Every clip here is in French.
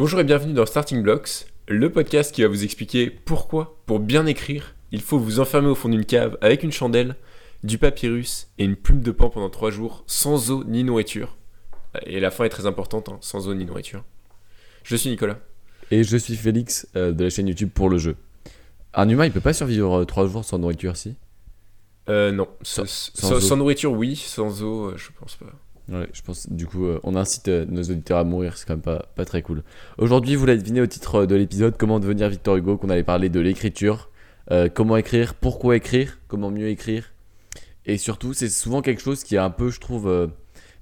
Bonjour et bienvenue dans Starting Blocks, le podcast qui va vous expliquer pourquoi, pour bien écrire, il faut vous enfermer au fond d'une cave avec une chandelle, du papyrus et une plume de pan pendant 3 jours, sans eau ni nourriture. Et la fin est très importante, hein, sans eau ni nourriture. Je suis Nicolas. Et je suis Félix euh, de la chaîne YouTube pour le jeu. Un humain, il peut pas survivre 3 jours sans nourriture, si? Euh, non, Sans- sans, sans sans- eau. sans nourriture, oui, sans eau, euh, je pense pas. Ouais, je pense, du coup, euh, on incite euh, nos auditeurs à mourir, c'est quand même pas, pas très cool. Aujourd'hui, vous l'avez deviné au titre euh, de l'épisode, comment devenir Victor Hugo, qu'on allait parler de l'écriture, euh, comment écrire, pourquoi écrire, comment mieux écrire. Et surtout, c'est souvent quelque chose qui est un peu, je trouve,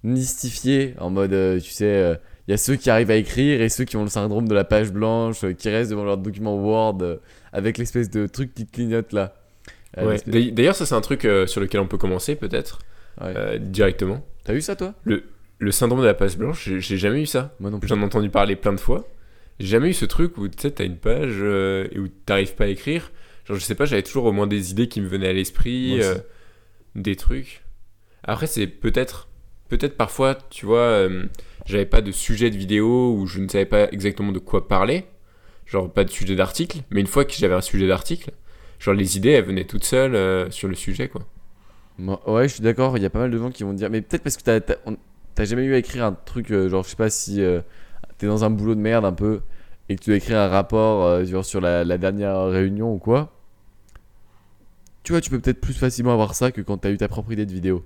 mystifié, en mode, tu sais, il y a ceux qui arrivent à écrire et ceux qui ont le syndrome de la page blanche, qui restent devant leur document Word, avec l'espèce de truc qui clignote là. Ouais. D'ailleurs- ça c'est un truc sur lequel on peut commencer peut-être, Ouais. directement. T'as vu ça, toi? Le syndrome de la page blanche, j'ai- jamais eu ça. Moi non plus. J'en ai entendu parler plein de fois. J'ai jamais eu ce truc où tu sais, t'as une page euh, et où t'arrives pas à écrire. Genre, je sais pas, j'avais toujours au moins des idées qui me venaient à l'esprit, euh, des trucs. Après, c'est peut-être, peut-être parfois, tu vois, euh, j'avais pas de sujet de vidéo ou je ne savais pas exactement de quoi parler. Genre, pas de sujet d'article. Mais une fois que j'avais un sujet d'article, genre, les idées, elles venaient toutes seules sur le sujet, quoi. Ouais, je suis d'accord. Il y a pas mal de gens qui vont dire, mais peut-être parce que t'as, t'as, jamais eu à écrire un truc, euh, genre, je sais pas si euh, t'es dans un boulot de merde un peu et que tu dois écrire un rapport euh, sur la, dernière réunion ou quoi. Tu vois, tu peux peut-être plus facilement avoir ça que quand t'as eu ta propre idée de vidéo.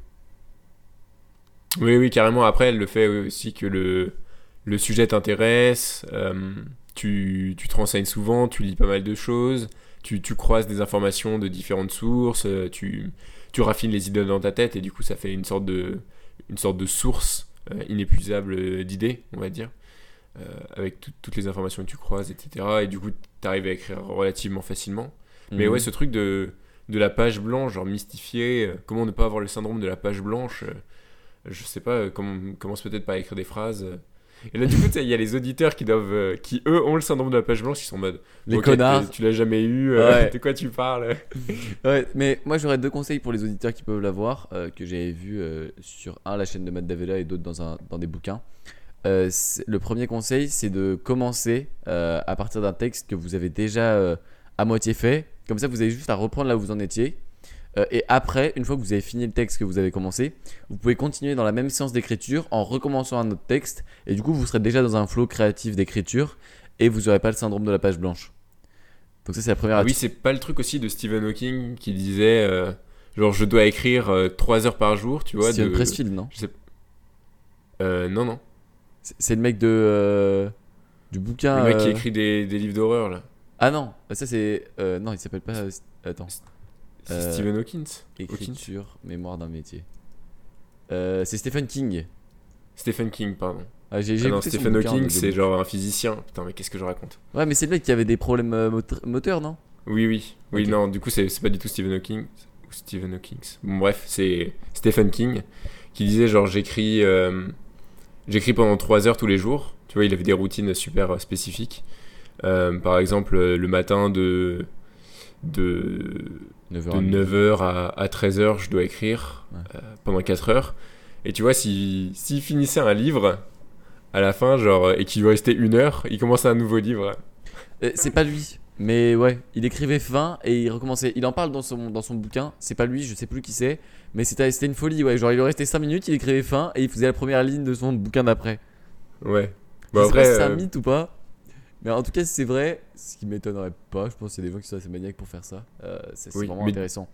Oui, oui, carrément. Après, le fait aussi que le, le sujet t'intéresse, tu, tu te renseignes souvent, tu lis pas mal de choses, tu, tu croises des informations de différentes sources, tu, tu raffines les idées dans ta tête et du coup, ça fait une sorte de, une sorte de source euh, inépuisable d'idées, on va dire, euh, avec tout- toutes les informations que tu croises, etc. Et du coup, tu arrives à écrire relativement facilement. Mais Mhm. ouais, ce truc de, de la page blanche, genre mystifié, euh, comment ne pas avoir le syndrome de la page blanche, euh, je sais pas, euh, comment commence peut-être pas à écrire des phrases. Et là, du coup, il y a les auditeurs qui doivent, euh, qui eux ont le syndrome de la page blanche, ils sont en mode. Les connards. Tu l'as jamais eu, euh, Ouais. de quoi tu parles? Ouais, mais moi j'aurais deux conseils pour les auditeurs qui peuvent l'avoir, euh, que j'avais vu euh, sur un la chaîne de Matt Davella et d'autres dans, un, dans des bouquins. Le premier conseil, c'est de commencer à partir d'un texte que vous avez déjà à moitié fait. Comme ça, vous avez juste à reprendre là où vous en étiez. Euh, et après, une fois que vous avez fini le texte que vous avez commencé, vous pouvez continuer dans la même séance d'écriture en recommençant un autre texte. Et du coup, vous serez déjà dans un flow créatif d'écriture et vous n'aurez pas le syndrome de la page blanche. Donc ça, c'est la première Ah Oui, c'est pas le truc aussi de Stephen Hawking qui disait, euh, genre, je dois écrire 3 heures par jour, tu vois. Steven de... Pressfield, non je sais... Euh, non, non. C'est c'est le mec de euh, du bouquin. Le mec qui euh, écrit des, des livres d'horreur, là. Ah non, ça c'est euh, non, il s'appelle pas. euh, Attends, C'est Euh, Stephen Hawking. Hawking. écriture, mémoire d'un métier. Euh, c'est Stephen King. Stephen King, pardon. Ah, j'ai j'ai Ah non, Stephen Hawking, c'est genre un physicien. Putain, mais qu'est-ce que je raconte Ouais, mais c'est le mec qui avait des problèmes euh, moteur- moteurs, non? Oui, oui. Oui, non, du coup, c'est c'est pas du tout Stephen Hawking. Ou Stephen Hawking. Bon, bref, c'est Stephen King qui disait genre, j'écris euh, j'écris pendant 3 heures tous les jours. Tu vois, il avait des routines super spécifiques. Euh, par exemple, le matin de, de, 9h. de 9h à, à 13h, je dois écrire Ouais. euh, pendant 4 heures. Et tu vois, s'il s'il finissait un livre à la fin, genre, et qu'il lui restait une heure, il commençait un nouveau livre. Euh, c'est pas lui. Mais ouais, il écrivait fin et il recommençait. Il en parle dans son, dans son bouquin. C'est pas lui, je sais plus qui c'est. Mais c'était une folie, ouais. Genre, il lui restait 5 minutes, il écrivait fin et il faisait la première ligne de son bouquin d'après. Ouais. Je Bah, pas si c'est un euh, mythe ou pas. Mais en tout cas, si c'est vrai, ce qui m'étonnerait pas, je pense qu'il y a des gens qui sont assez maniaques pour faire ça. Euh, c'est Oui, vraiment mais intéressant.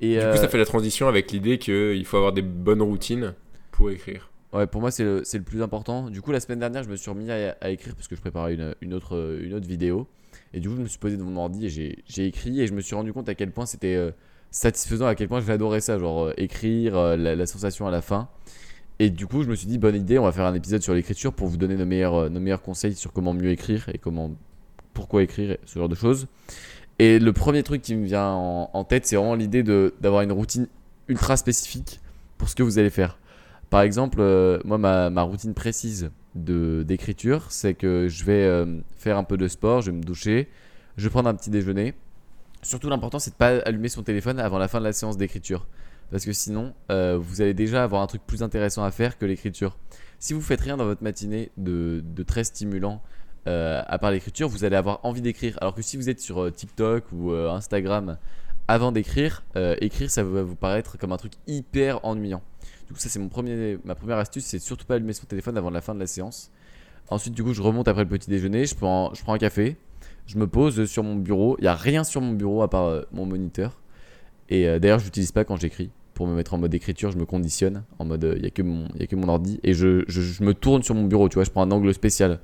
Et Du euh, coup, ça fait la transition avec l'idée qu'il faut avoir des bonnes routines pour écrire. ouais, pour moi, c'est le, le plus important. Du coup, la semaine dernière, je me suis remis à, à écrire parce que je préparais une, une autre, euh, une autre vidéo. Et du coup, je me suis posé devant mon ordi et j'ai écrit. Et je me suis rendu compte à quel point c'était euh, satisfaisant, à quel point j'adorais ça. Genre, euh, écrire, euh, la, la sensation à la fin. Et du coup, je me suis dit, bonne idée, on va faire un épisode sur l'écriture pour vous donner nos meilleurs, euh, nos meilleurs conseils sur comment mieux écrire et comment, pourquoi écrire, ce genre de choses. Et le premier truc qui me vient en, tête, c'est vraiment l'idée d'avoir une routine ultra spécifique pour ce que vous allez faire. Par exemple, euh, moi, ma, ma routine précise d'écriture, c'est que je vais euh, faire un peu de sport, je vais me doucher, je vais prendre un petit déjeuner. Surtout, l'important, c'est de pas allumer son téléphone avant la fin de la séance d'écriture. Parce que sinon, euh, vous allez déjà avoir un truc plus intéressant à faire que l'écriture. Si vous faites rien dans votre matinée de, très stimulant euh, à part l'écriture, vous allez avoir envie d'écrire. Alors que si vous êtes sur euh, TikTok ou Instagram avant d'écrire, écrire ça va vous paraître comme un truc hyper ennuyant. Du coup, ça c'est mon premier, ma première astuce, c'est surtout pas allumer son téléphone avant la fin de la séance. Ensuite, du coup, je remonte après le petit déjeuner, je prends, un café, je me pose sur mon bureau. Il y a rien sur mon bureau à part mon moniteur. Et d'ailleurs, je l'utilise pas quand j'écris. Pour me mettre en mode écriture, je me conditionne en mode il y a que mon, y a que mon ordi et je, je, je me tourne sur mon bureau. Tu vois, je prends un angle spécial.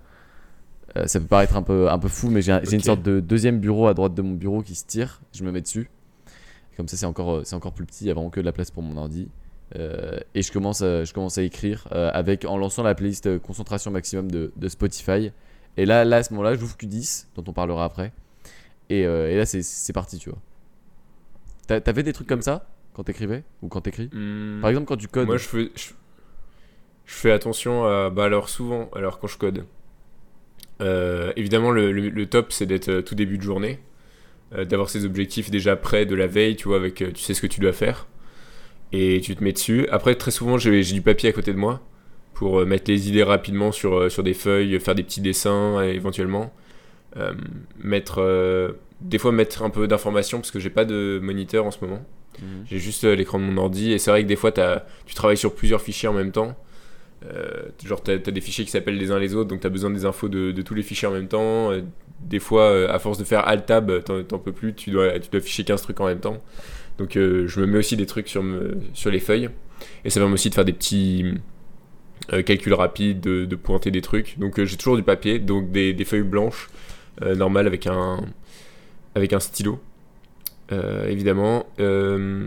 Euh, ça peut paraître un peu, un peu fou, mais j'ai un- j'ai une sorte de deuxième bureau à droite de mon bureau qui se tire. Je me mets dessus. Comme ça, c'est encore, euh, encore plus petit. Il y a vraiment que de la place pour mon ordi. Euh, et je commence, à, je commence à écrire euh, avec, en lançant la playlist euh, concentration maximum de, de Spotify. Et là, là, à ce moment-là, j'ouvre Q10, dont on parlera après. Et, euh, et là, c'est- parti, tu vois. T'a- T'avais des trucs comme ça? Quand t'écrivais ou quand t'écris Hmm. Par exemple, quand tu codes. Moi, je fais, je, je fais attention à. Bah, alors, souvent, alors quand je code, euh, évidemment, le, le- le top, c'est d'être euh, tout début de journée, euh, d'avoir ses objectifs déjà prêts de la veille, tu vois, avec. tu sais ce que tu dois faire, et tu te mets dessus. Après, très souvent, j'ai du papier à côté de moi pour euh, mettre les idées rapidement sur, sur des feuilles, faire des petits dessins, éventuellement. Mettre. des fois, mettre un peu d'informations, parce que j'ai pas de moniteur en ce moment. Mhm. J'ai juste euh, l'écran de mon ordi et c'est vrai que des fois tu travailles sur plusieurs fichiers en même temps. Euh, genre t'as as des fichiers qui s'appellent les uns les autres donc t'as besoin des infos de, tous les fichiers en même temps. Euh, des fois à force de faire alt tab t'en peux plus, tu dois, tu ficher 15 trucs en même temps. Donc je me mets aussi des trucs sur, les feuilles et ça permet aussi de faire des petits calculs rapides, de, pointer des trucs. Donc j'ai toujours du papier, donc des, des feuilles blanches normales avec un, avec un stylo. Euh, évidemment. Euh,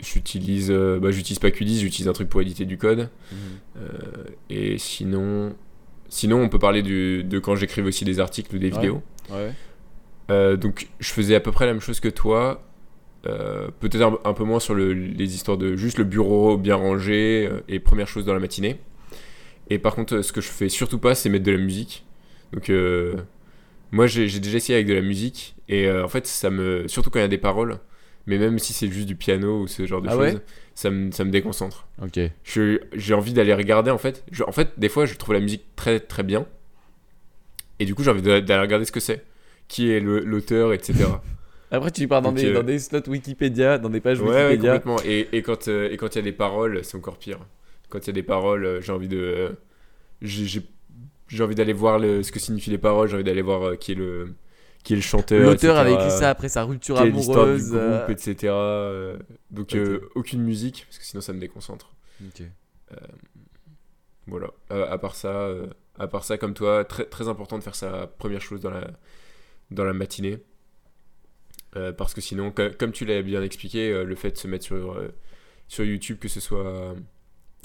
j'utilise euh, bah, j'utilise pas Q10, j'utilise un truc pour éditer du code. Mhm. Et sinon, sinon, on peut parler du- de quand j'écrivais aussi des articles ou des Ouais. vidéos. Ouais. Euh, donc, je faisais à peu près la même chose que toi. euh, Peut-être un, un peu moins sur le- les histoires de juste le bureau bien rangé euh, et première chose dans la matinée. Et par contre, ce que je fais surtout pas, c'est mettre de la musique. Donc, moi, j'ai déjà essayé avec de la musique. Et euh, en fait, ça me. Surtout quand il y a des paroles. Mais même si c'est juste du piano ou ce genre de Ah choses, ouais? ça, me, ça me déconcentre. Ok. J'ai envie d'aller regarder en fait. Je- en fait, des fois, je trouve la musique très très bien. Et du coup, j'ai envie d'aller regarder ce que c'est. Qui est l'auteur, etc. Après, tu pars dans, Donc, des, euh, dans des slots Wikipédia, dans des pages ouais, ouais, Wikipédia. complètement. Et, et quand euh, et quand il y a des paroles, c'est encore pire. Quand il y a des paroles, j'ai envie de. j'ai- j'ai envie d'aller voir le- ce que signifient les paroles. J'ai envie d'aller voir euh, qui est le qui est le chanteur. L'auteur avait écrit ça après sa rupture est l'histoire du amoureuse. groupe, euh, etc. euh, donc euh, aucune musique parce que sinon ça me déconcentre. ok. Voilà. Euh, à part ça, euh, à part ça, comme toi, très très important de faire sa première chose dans la dans la matinée. Euh, parce que sinon, co- comme tu l'as bien expliqué, euh, le fait de se mettre sur euh, sur YouTube, que ce soit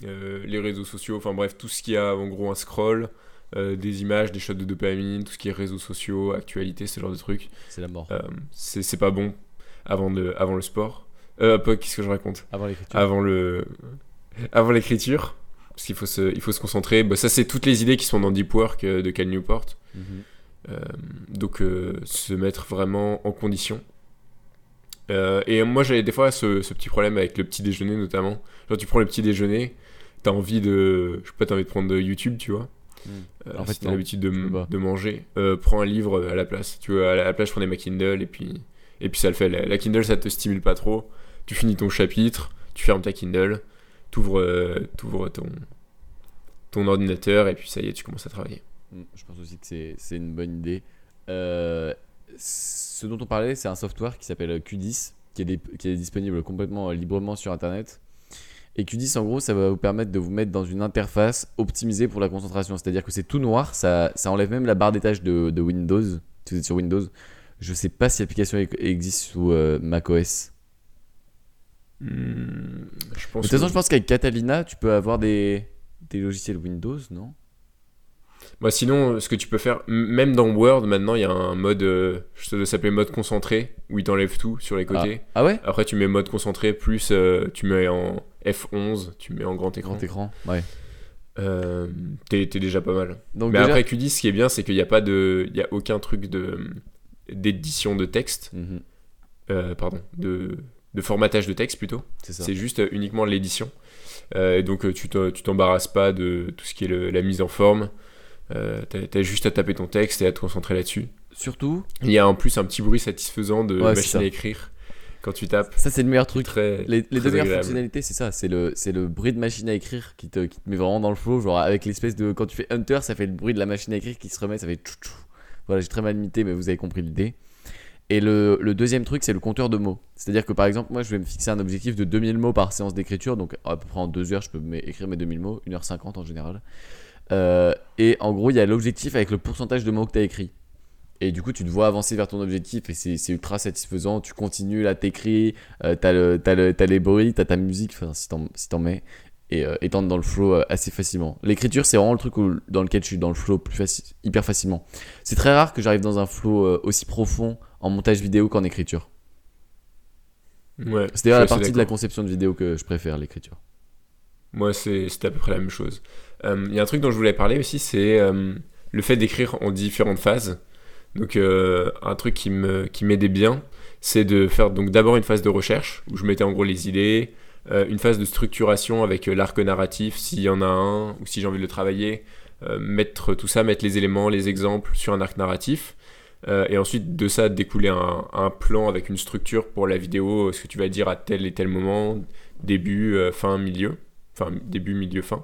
euh, les réseaux sociaux, enfin bref, tout ce qui a en gros un scroll, euh, des images, des shots de dopamine, tout ce qui est réseaux sociaux, actualité, ce genre de trucs, C'est la mort. euh, c'est pas bon avant de avant le sport. Euh, qu'est-ce que je raconte Avant l'écriture. avant le avant l'écriture parce qu'il faut se il faut se concentrer bah, ça c'est toutes les idées qui sont dans Deep Work euh, de Cal Newport Mhm. Euh, donc se mettre vraiment en condition et moi j'avais des fois ce, ce petit problème avec le petit déjeuner notamment genre tu prends le petit déjeuner t'as envie de je sais pas t'as envie de prendre de YouTube tu vois Mm. Euh, En fait, si t'as l'habitude de, manger euh, prends un livre à la place tu vois à la, place je prenais ma Kindle et puis et puis ça le fait la, la Kindle ça te stimule pas trop tu finis ton chapitre tu fermes ta Kindle t'ouvres euh, t'ouvres ton ton ordinateur et puis ça y est tu commences à travailler Mm, Je pense aussi que c'est c'est une bonne idée. Euh, ce dont on parlait, c'est un software qui s'appelle Q10, qui est, qui est disponible complètement librement sur Internet. Et Q10, en gros, ça va vous permettre de vous mettre dans une interface optimisée pour la concentration. C'est-à-dire que c'est tout noir, ça, ça enlève même la barre des tâches de, de Windows, si vous êtes sur Windows. Je sais pas si l'application e- existe sous euh, macOS. Hmm, je De toute façon, que- je pense qu'avec Catalina, tu peux avoir des, des logiciels Windows, non? Bah, sinon, ce que tu peux faire, même dans Word, maintenant, il y a un mode, euh, ça doit s'appeler mode concentré, où il t'enlève tout sur les côtés. Ah ouais? Après, tu mets mode concentré, plus euh, tu mets en F11, tu mets en grand écran. Grand écran, ouais. Euh, T'es t'es déjà pas mal. Donc Mais déjà- après, Q10, ce qui est bien, c'est qu'il n'y a pas de. Il y a aucun truc de d'édition de texte, Mhm, euh, pardon, de, de formatage de texte plutôt. c'est ça. C'est juste euh, uniquement l'édition. Et donc, tu te- tu t'embarrasses pas de tout ce qui est le- la mise en forme. T'as, t'as juste à taper ton texte et à te concentrer là-dessus. Surtout, Il y a en plus un petit bruit satisfaisant de Ouais, machine à écrire quand tu tapes. ça c'est le meilleur truc. Très, Les, deux meilleures fonctionnalités, c'est ça, c'est le, c'est le bruit de machine à écrire qui te, qui te met vraiment dans le flow, genre avec l'espèce de... Quand tu fais Hunter, ça fait le bruit de la machine à écrire qui se remet, ça fait tchou tchou. Voilà, j'ai très mal imité, mais vous avez compris l'idée. Et le, le deuxième truc, c'est le compteur de mots. C'est-à-dire que par exemple, moi, je vais me fixer un objectif de 2000 mots par séance d'écriture, donc à peu près en deux heures, je peux écrire mes 2000 mots, 1h50 en général. Euh, et en gros, il y a l'objectif avec le pourcentage de mots que tu as écrit. Et du coup, tu te vois avancer vers ton objectif et c'est ultra satisfaisant. Tu continues, là, t'écris, euh, t'as le, le- les bruits, t'as ta musique, enfin, si t'en si mets, et euh, t'entres dans le flow euh, assez facilement. L'écriture, c'est vraiment le truc où- dans lequel je suis dans le flow plus faci- hyper facilement. C'est très rare que j'arrive dans un flow euh, aussi profond en montage vidéo qu'en écriture. Ouais, C'est d'ailleurs la partie de la conception de vidéo que je préfère, l'écriture. Moi, c'est c'était à peu près la même chose. Euh, Il y a un truc dont je voulais parler aussi, c'est le fait d'écrire en différentes phases. Donc, euh, un truc qui me m'aidait bien, c'est de faire donc d'abord une phase de recherche où je mettais en gros les idées, euh, une phase de structuration avec euh, l'arc narratif s'il y en a un ou si j'ai envie de le travailler, mettre tout ça, mettre les éléments, les exemples sur un arc narratif. Et ensuite de ça découler un, un plan avec une structure pour la vidéo, ce que tu vas dire à tel et tel moment, début, fin, milieu enfin début, milieu, fin.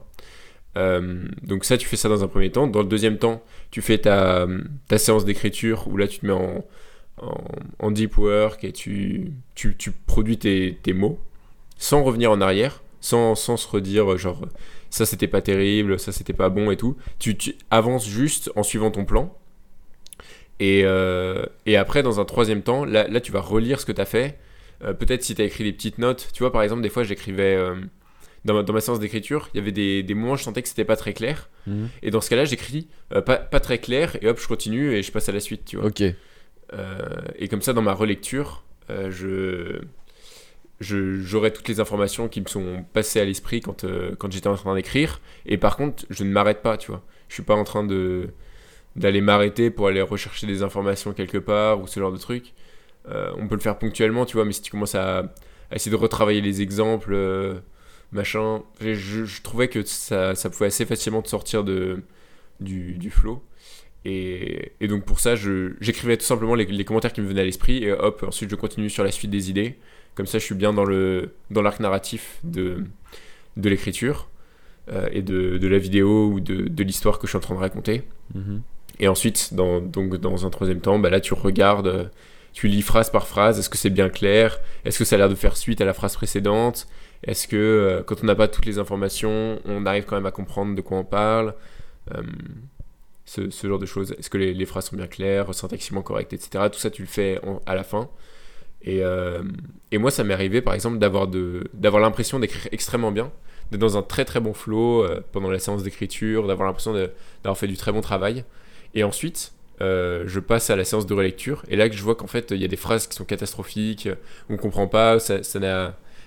Euh, donc ça, tu fais ça dans un premier temps. Dans le deuxième temps, tu fais ta, ta séance d'écriture où là, tu te mets en, en, deep work et tu, tu, tu produis tes, tes mots sans revenir en arrière, sans, sans se redire euh, genre ça c'était pas terrible, ça c'était pas bon et tout. Tu, avances juste en suivant ton plan. Et, euh, et après, dans un troisième temps, là, là tu vas relire ce que tu as fait. Peut-être si tu as écrit des petites notes. Tu vois, par exemple, des fois, j'écrivais. Dans, ma, dans ma séance d'écriture, il y avait des, des moments où je sentais que c'était pas très clair. Et dans ce cas-là, j'écris euh, pas, pas très clair, et hop, je continue et je passe à la suite, tu vois. Ok. Euh, et comme ça, dans ma relecture, euh, je je- j'aurai toutes les informations qui me sont passées à l'esprit quand, euh, quand j'étais en train d'écrire. Et par contre, je ne m'arrête pas, tu vois. Je suis pas en train de d'aller m'arrêter pour aller rechercher des informations quelque part ou ce genre de truc. Euh, on peut le faire ponctuellement, tu vois, mais si tu commences à, à essayer de retravailler les exemples, euh, machin, je, trouvais que ça, ça pouvait assez facilement te sortir de, du, du flow. Et, et donc pour ça, j'écrivais tout simplement les, les commentaires qui me venaient à l'esprit et hop, ensuite je continue sur la suite des idées. Comme ça, je suis bien dans le dans l'arc narratif de, de l'écriture euh, et de, de la vidéo ou de, de l'histoire que je suis en train de raconter. Mhm. Et ensuite, dans, donc, dans un troisième temps, bah là, tu regardes, euh, tu lis phrase par phrase, est-ce que c'est bien clair? Est-ce que ça a l'air de faire suite à la phrase précédente? Est-ce que, euh, quand on n'a pas toutes les informations, on arrive quand même à comprendre de quoi on parle Euh, ce, genre de choses? Est-ce que les, phrases sont bien claires, syntaxiquement correctes, etc. Tout ça, tu le fais à la fin. Et, euh, et moi, ça m'est arrivé, par exemple, d'avoir l'impression d'écrire extrêmement bien, d'être dans un très très bon flow pendant la séance d'écriture, d'avoir l'impression d'avoir fait du très bon travail. Et ensuite, je passe à la séance de relecture. Et là, que je vois qu'en fait, il y a des phrases qui sont catastrophiques, on comprend pas, ça ça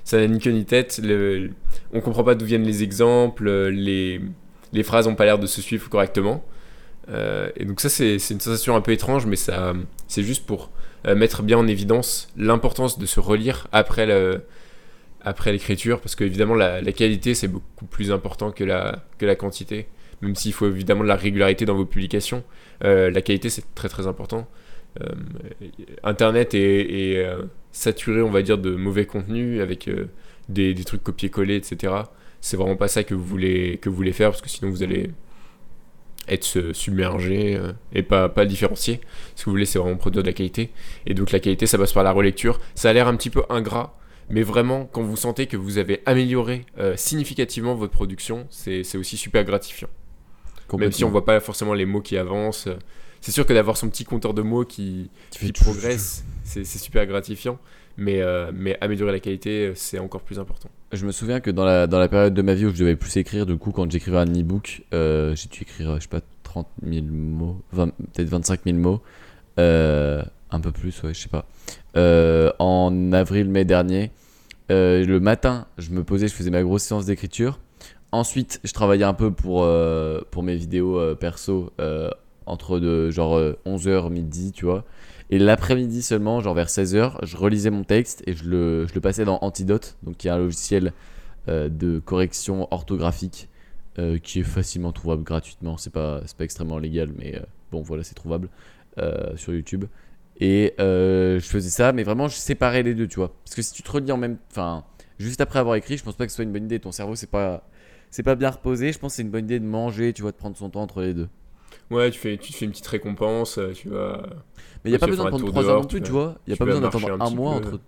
ça n'a ni queue ni tête, le- on comprend pas d'où viennent les exemples, les, les phrases ont pas l'air de se suivre correctement. Euh, et donc ça, c'est une sensation un peu étrange, mais ça, c'est juste pour euh, mettre bien en évidence l'importance de se relire après le, après l'écriture, parce que évidemment la, la qualité c'est beaucoup plus important que la, que la quantité, même s'il faut évidemment de la régularité dans vos publications. Euh, la qualité c'est très très important. Euh, Internet euh, saturé, on va dire, de mauvais contenu avec euh, des, des trucs copier-coller, etc. C'est vraiment pas ça que vous voulez que vous voulez faire, parce que sinon vous allez être submergé euh, et pas, pas différencier. Ce que vous voulez, c'est vraiment produire de la qualité. Et donc la qualité, ça passe par la relecture. Ça a l'air un petit peu ingrat, mais vraiment, quand vous sentez que vous avez amélioré euh, significativement votre production, c'est c'est aussi super gratifiant. Même si on voit pas forcément les mots qui avancent. C'est sûr que d'avoir son petit compteur de mots qui, qui progresse, c'est super gratifiant. Mais, euh, mais améliorer la qualité, euh, c'est encore plus important. Je me souviens que dans la, dans la période de ma vie où je devais plus écrire, du coup, quand j'écrivais un e-book, euh, j'ai dû écrire, je sais pas, 30 000 mots, 20 peut-être 25 000 mots, euh, un peu plus, ouais, je sais pas. En avril-mai dernier, le matin, je me posais, je faisais ma grosse séance d'écriture. Ensuite, je travaillais un peu pour, pour mes vidéos perso, entre de, genre 11h, midi, tu vois. Et l'après-midi seulement, genre vers 16h, je relisais mon texte et je le, je le passais dans Antidote, donc qui est un logiciel euh, de correction orthographique euh, qui est facilement trouvable gratuitement. C'est pas, pas extrêmement légal, mais euh, bon, voilà, c'est trouvable euh, sur YouTube. Et euh, je faisais ça, mais vraiment, je séparais les deux, tu vois. Parce que si tu te relis en même. Enfin, juste après avoir écrit, je pense pas que ce soit une bonne idée. Ton cerveau, c'est pas. C'est pas bien reposé. Je pense que c'est une bonne idée de manger, tu vois, de prendre son temps entre les deux. Ouais, tu fais, tu te fais une petite récompense, euh, tu vas. Mais il n'y a pas besoin de prendre tour 3 heures dehors, non plus, tu vois. Il n'y a pas besoin d'attendre un mois peu. entre.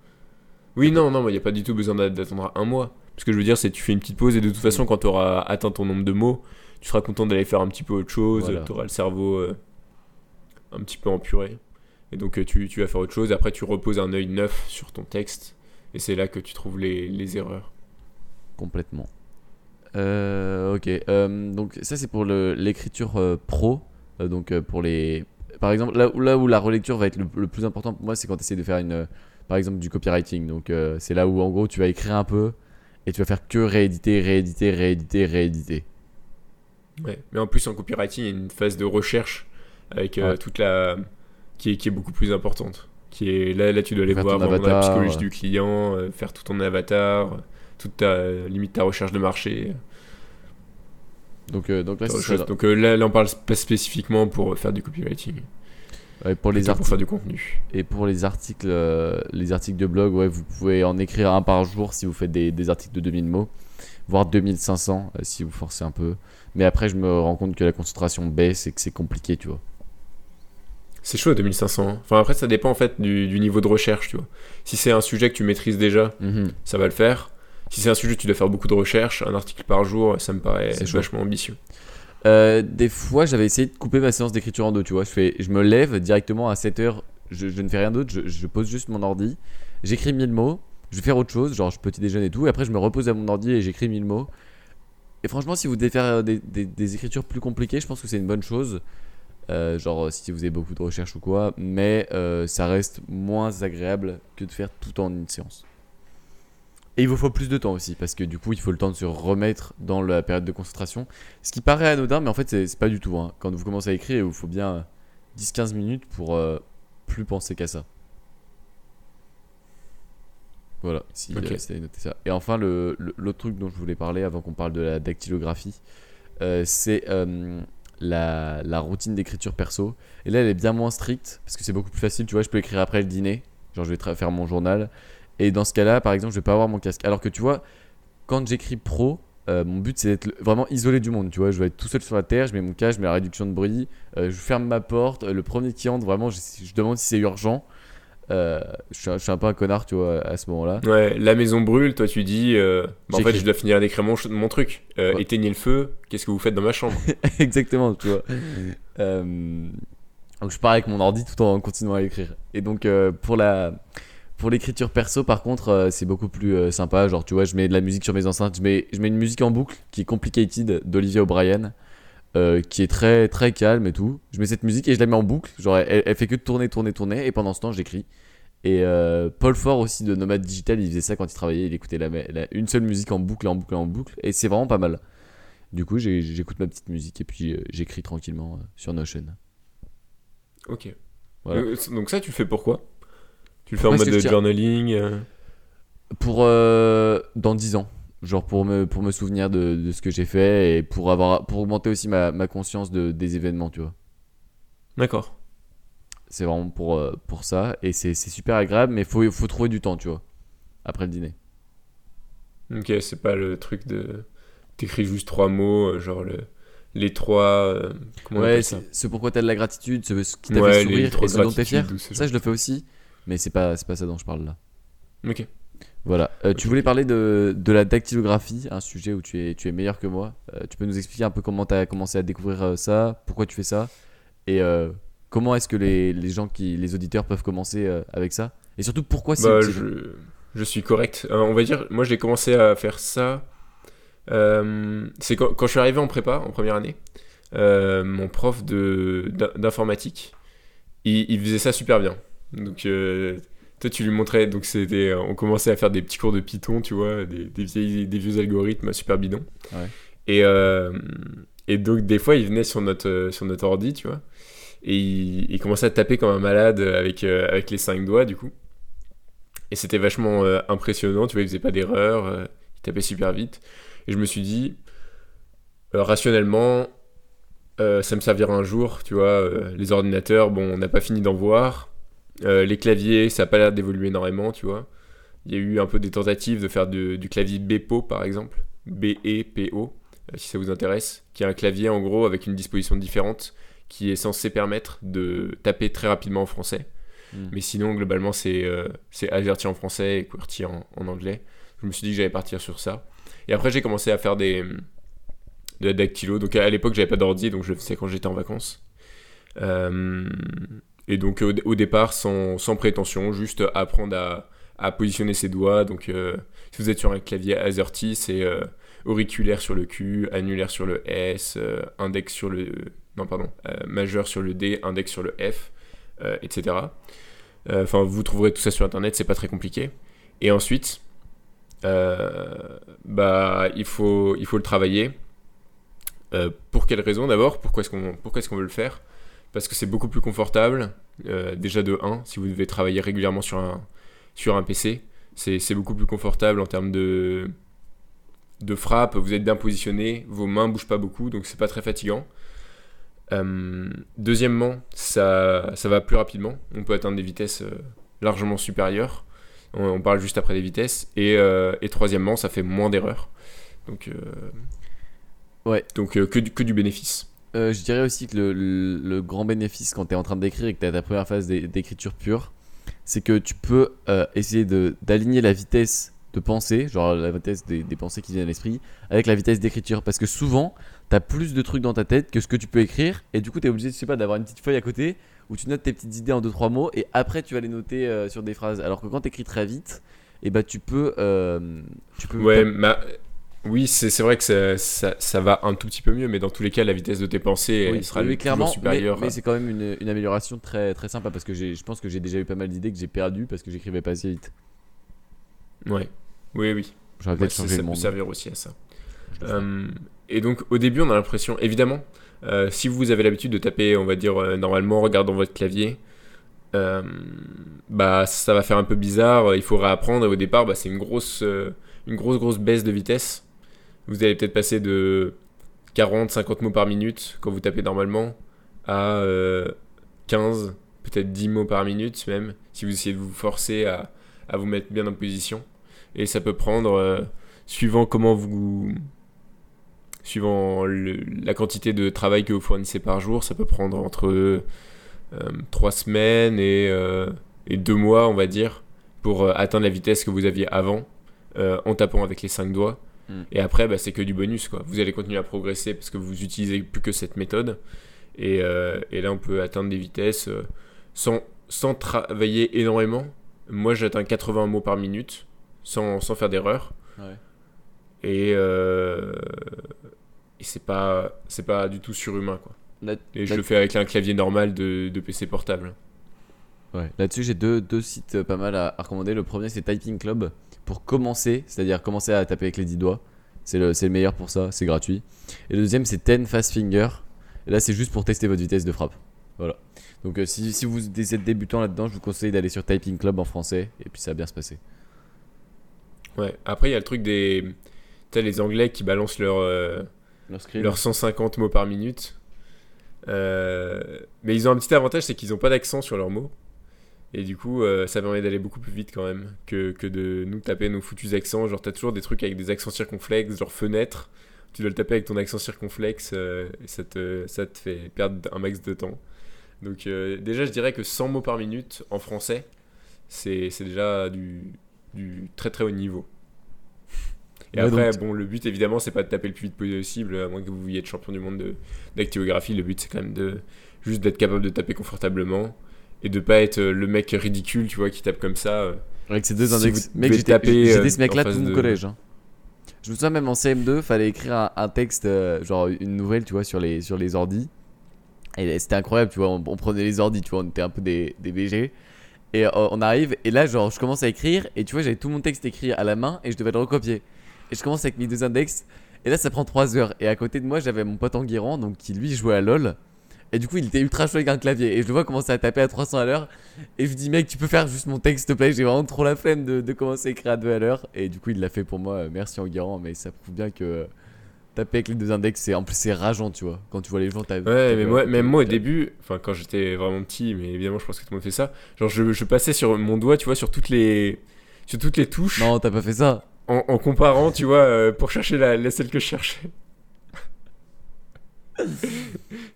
Oui, non, non, il n'y a pas du tout besoin d'a- d'attendre un mois. Ce que je veux dire, c'est que tu fais une petite pause et de toute façon, quand tu auras atteint ton nombre de mots, tu seras content d'aller faire un petit peu autre chose, Voilà. tu auras le cerveau euh, un petit peu empuré. Et donc, euh, tu, tu vas faire autre chose. Après, tu reposes un œil neuf sur ton texte. Et c'est là que tu trouves les, les erreurs. Complètement. Euh, ok. euh, donc ça c'est pour l'écriture euh, pro. Euh, donc euh, pour les, par exemple là où, là où la relecture va être le, le plus important pour moi, c'est quand tu essaies de faire une, euh, par exemple du copywriting. Donc euh, c'est là où en gros tu vas écrire un peu et tu vas faire que rééditer, rééditer, rééditer, rééditer. Ouais. Mais en plus, en copywriting, il y a une phase de recherche avec euh, Ouais. toute la. Qui est, qui est beaucoup plus importante. Qui est, là, là, tu dois aller Faire voir vraiment la avatar, psychologie ouais. du client, euh, faire tout ton avatar, toute ta limite ta recherche de marché. Donc euh, donc là. Donc euh, là, là, on parle spécifiquement pour faire du copywriting, Ouais, pour les plutôt pour articles faire du contenu. et pour les articles, euh, les articles de blog, ouais, vous pouvez en écrire un par jour si vous faites des, des articles de 2000 mots, voire 2500 euh, si vous forcez un peu. Mais après, je me rends compte que la concentration baisse et que c'est compliqué, tu vois. C'est chaud 2500. hein. Enfin après, ça dépend en fait du, du niveau de recherche, tu vois. Si c'est un sujet que tu maîtrises déjà, Mhm. ça va le faire. Si c'est un sujet tu dois faire beaucoup de recherches, un article par jour, ça me paraît vachement ambitieux. Euh, des fois, j'avais essayé de couper ma séance d'écriture en deux, tu vois. Je, fais, je me lève directement à 7h, je, je ne fais rien d'autre, je, je pose juste mon ordi, j'écris 1000 mots, je vais faire autre chose, genre je petit déjeuner et tout, et après je me repose à mon ordi et j'écris 1000 mots. Et franchement, si vous devez faire des, des- des écritures plus compliquées, je pense que c'est une bonne chose. Euh, genre euh, si vous avez beaucoup de recherches ou quoi, mais euh, ça reste moins agréable que de faire tout en une séance. Et il vous faut plus de temps aussi, parce que du coup, il faut le temps de se remettre dans la période de concentration. Ce qui paraît anodin, mais en fait, c'est pas du tout. hein. Quand vous commencez à écrire, il vous faut bien euh, 10-15 minutes pour euh, plus penser qu'à ça. Voilà, si, Ok. euh, si t'avais noté ça. Et enfin, le- le- l'autre truc dont je voulais parler avant qu'on parle de la dactylographie, euh, c'est euh, la, la routine d'écriture perso. Et là, elle est bien moins stricte, parce que c'est beaucoup plus facile. Tu vois, je peux écrire après le dîner. Genre, je vais faire mon journal. Et dans ce cas-là, par exemple, je vais pas avoir mon casque. Alors que tu vois, quand j'écris pro, euh, mon but c'est d'être vraiment isolé du monde. Tu vois, je vais être tout seul sur la terre, je mets mon casque, je mets la réduction de bruit, euh, je ferme ma porte. euh, le premier qui entre, vraiment, je, je demande si c'est urgent. Je, suis un, je suis un peu un connard, tu vois, à ce moment-là. Ouais, la maison brûle, toi tu dis, bah, en fait je dois finir d'écrire mon, truc. Ouais. Éteignez le feu, qu'est-ce que vous faites dans ma chambre? Exactement, tu vois. Donc je pars avec mon ordi tout en continuant à écrire. Et donc pour la pour l'écriture perso, par contre, euh, c'est beaucoup plus euh, sympa. Genre, tu vois, je mets de la musique sur mes enceintes. Je mets, je mets une musique en boucle qui est Complicated d'Olivia O'Brien, euh, qui est très très calme et tout. Je mets cette musique et je la mets en boucle. Genre, elle, elle fait que de tourner, tourner, tourner. Et pendant ce temps, j'écris. Et Paul Ford aussi de Nomad Digital, il faisait ça quand il travaillait. Il écoutait la, la- une seule musique en boucle, en boucle, en boucle. Et c'est vraiment pas mal. Du coup, j'écoute ma petite musique et puis j'écris tranquillement sur Notion. Ok. Voilà. Donc ça tu le fais pourquoi? Tu le fais en mode journaling euh, Pour euh, dans 10 ans. Genre pour me, pour me souvenir de, de ce que j'ai fait et pour, avoir, pour augmenter aussi ma, ma conscience de, des événements, tu vois. D'accord. C'est vraiment pour, euh, pour ça. Et c'est super agréable, mais il faut, faut trouver du temps, tu vois. Après le dîner. Ok, c'est pas le truc de... T'écris juste trois mots, genre le... les trois... euh, Comment on ouais, appelle ça? c'est ce pourquoi t'as de la gratitude, ce, ce qui t'a Ouais, fait sourire et ce dont t'es fier. Ça, je le fais aussi. Mais c'est pas, c'est pas ça dont je parle là. Ok. Voilà. Euh, tu voulais parler de, de la dactylographie, un sujet où tu es, tu es meilleur que moi. Euh, tu peux nous expliquer un peu comment tu as commencé à découvrir euh, ça, pourquoi tu fais ça, et euh, comment est-ce que les, les gens, qui, les auditeurs peuvent commencer avec ça Et surtout, pourquoi c'est Bah, je... je suis correct. On va dire, moi j'ai commencé à faire ça. c'est quand, quand je suis arrivé en prépa, en première année. mon prof d'informatique, il, il faisait ça super bien. Donc, euh, toi, tu lui montrais. Donc, c'était, on commençait à faire des petits cours de Python, tu vois, des, des, vieilles- des vieux algorithmes super bidons. Ouais. Et, euh, et donc, des fois, il venait sur notre, euh, sur notre ordi, tu vois. Et il, il commençait à taper comme un malade avec, euh, avec les cinq doigts, du coup. Et c'était vachement euh, impressionnant, tu vois, il faisait pas d'erreur, euh, il tapait super vite. Et je me suis dit, euh, rationnellement, euh, ça me servira un jour, tu vois. euh, les ordinateurs, bon, on n'a pas fini d'en voir. Euh, les claviers, ça n'a pas l'air d'évoluer énormément, tu vois. Il y a eu un peu des tentatives de faire de- du clavier Bepo, par exemple. B-E-P-O, euh, si ça vous intéresse. Qui est un clavier, en gros, avec une disposition différente, qui est censé permettre de taper très rapidement en français. Mm. Mais sinon, globalement, c'est euh, AZERTY en français et QWERTY en, en anglais. Je me suis dit que j'allais partir sur ça. Et après, j'ai commencé à faire des de la dactylo. Donc à l'époque, j'avais pas d'ordi, donc je le faisais quand j'étais en vacances. Euh, et donc au, au départ, sans, sans prétention, juste apprendre à, à positionner ses doigts. Donc euh, si vous êtes sur un clavier AZERTY, c'est euh, auriculaire sur le Q, annulaire sur le S, euh, index sur le... Non, pardon, euh, majeur sur le D, index sur le F, euh, etc. Euh, Enfin, vous trouverez tout ça sur Internet, c'est pas très compliqué. Et ensuite, euh, bah, il faut, il faut le travailler. Euh, pour quelle raison d'abord? Pourquoi est-ce qu'on veut le faire? Parce que c'est beaucoup plus confortable. euh, déjà de 1, si vous devez travailler régulièrement sur un, sur un PC, c'est beaucoup plus confortable en termes de, de frappe. Vous êtes bien positionné, vos mains bougent pas beaucoup, donc c'est pas très fatigant. Euh, deuxièmement, ça, ça va plus rapidement. On peut atteindre des vitesses euh, largement supérieures. On, on parle juste après des vitesses. Et, euh, et troisièmement, ça fait moins d'erreurs. Donc, Ouais. donc que, du, que du bénéfice. Euh, je dirais aussi que le, le- le grand bénéfice quand tu es en train d'écrire et que tu as ta première phase d'é- d'écriture pure, c'est que tu peux euh, essayer d'aligner la vitesse de pensée, genre la vitesse des, des pensées qui viennent à l'esprit, avec la vitesse d'écriture. Parce que souvent, tu as plus de trucs dans ta tête que ce que tu peux écrire, et du coup, tu es obligé, je sais pas, d'avoir une petite feuille à côté où tu notes tes petites idées en 2-3 mots, et après, tu vas les noter euh, sur des phrases. Alors que quand tu écris très vite, et bah, tu peux. euh, tu peux Ouais, ma- oui, c'est vrai que ça, ça, ça va un tout petit peu mieux, mais dans tous les cas, la vitesse de tes pensées Oui, elle sera oui, clairement, supérieure. Mais, mais c'est quand même une, une amélioration très, très sympa parce que je pense que j'ai déjà eu pas mal d'idées que j'ai perdues parce que j'écrivais pas assez vite. Ouais. Oui, oui. J'aurais peut-être ça, changé ça le peut servir aussi à ça. Euh, et donc au début on a l'impression, évidemment, euh, si vous avez l'habitude de taper, on va dire euh, normalement en regardant votre clavier, euh, bah ça va faire un peu bizarre, il faut réapprendre et au départ bah, c'est une grosse, une grosse grosse baisse de vitesse. Vous allez peut-être passer de 40-50 mots par minute quand vous tapez normalement à euh, 15, peut-être 10 mots par minute même, si vous essayez de vous forcer à, à vous mettre bien en position. Et ça peut prendre, euh, suivant comment vous, suivant la quantité de travail que vous fournissez par jour, ça peut prendre entre 3 semaines et, euh, et 2 mois, on va dire, pour euh, atteindre la vitesse que vous aviez avant, euh, en tapant avec les 5 doigts. Mm. Et après, bah, c'est que du bonus, quoi. Vous allez continuer à progresser parce que vous utilisez plus que cette méthode. Et, euh, et là, on peut atteindre des vitesses euh, sans, sans travailler énormément. Moi, j'atteins 80 mots par minute sans, sans faire d'erreur. Ouais. Et, euh, et c'est pas, du tout surhumain, quoi. Là- Et je le fais avec un clavier normal de, de PC portable. Ouais. Là-dessus, j'ai deux, deux sites euh, pas mal à, à recommander. Le premier, c'est Typing Club pour commencer, c'est-à-dire commencer à taper avec les 10 doigts. C'est le, c'est le meilleur pour ça, c'est gratuit. Et le deuxième, c'est Ten Fast Finger. Et là, c'est juste pour tester votre vitesse de frappe. Voilà. Donc, euh, si, si vous êtes débutant là-dedans, je vous conseille d'aller sur Typing Club en français. Et puis, ça va bien se passer. Ouais. Après, il y a le truc des. Tu les Anglais qui balancent leur, euh, Leur leurs 150 mots par minute. Euh, mais ils ont un petit avantage, c'est qu'ils n'ont pas d'accent sur leurs mots. Et du coup, euh, ça permet d'aller beaucoup plus vite quand même que, que de nous taper nos foutus accents. Genre, t'as toujours des trucs avec des accents circonflexes, genre fenêtre. Tu dois le taper avec ton accent circonflexe euh, et ça te, ça te fait perdre un max de temps. Donc, euh, déjà, je dirais que 100 mots par minute en français, c'est déjà du, du très très haut niveau. Et Ouais, après, donc- bon, le but évidemment, c'est pas de taper le plus vite possible, à moins que vous vouliez être champion du monde de- d'activographie. Le but, c'est quand même de juste d'être capable de taper confortablement et de pas être euh, le mec ridicule, tu vois, qui tape comme ça. euh. Avec ces deux Si index. Mec, j'étais euh, ce mec-là tout mon de- collège. hein. Je me souviens même en CM2, fallait écrire un, un texte, euh, genre une nouvelle, tu vois, sur les, sur les ordis. Et c'était incroyable, tu vois, on, on prenait les ordis, tu vois, on était un peu des, des BG. Et euh, on arrive, et là, genre, je commence à écrire, et tu vois, j'avais tout mon texte écrit à la main, et je devais le recopier. Et je commence avec mes deux index, et là, ça prend 3 heures. Et à côté de moi, j'avais mon pote Enguerrand, donc qui lui jouait à LoL. Et du coup, il était ultra chaud avec un clavier. Et je le vois commencer à taper à 300 à l'heure. Et je lui dis, mec, tu peux faire juste mon texte, s'il te plaît. J'ai vraiment trop la flemme de, de commencer à écrire à 2 à l'heure. Et du coup, il l'a fait pour moi. Euh, Merci Enguerrand, mais ça prouve bien que, taper avec les deux index, c'est en plus c'est rageant, tu vois. Quand tu vois les gens taper. Ouais, mais moi, même moi au début, enfin quand j'étais vraiment petit, mais évidemment je pense que tout le monde fait ça. Genre je, je passais sur mon doigt, tu vois, sur toutes les, sur toutes les touches, Non, t'as pas fait ça. en, en comparant, tu vois, euh, pour chercher la, la celle que je cherchais.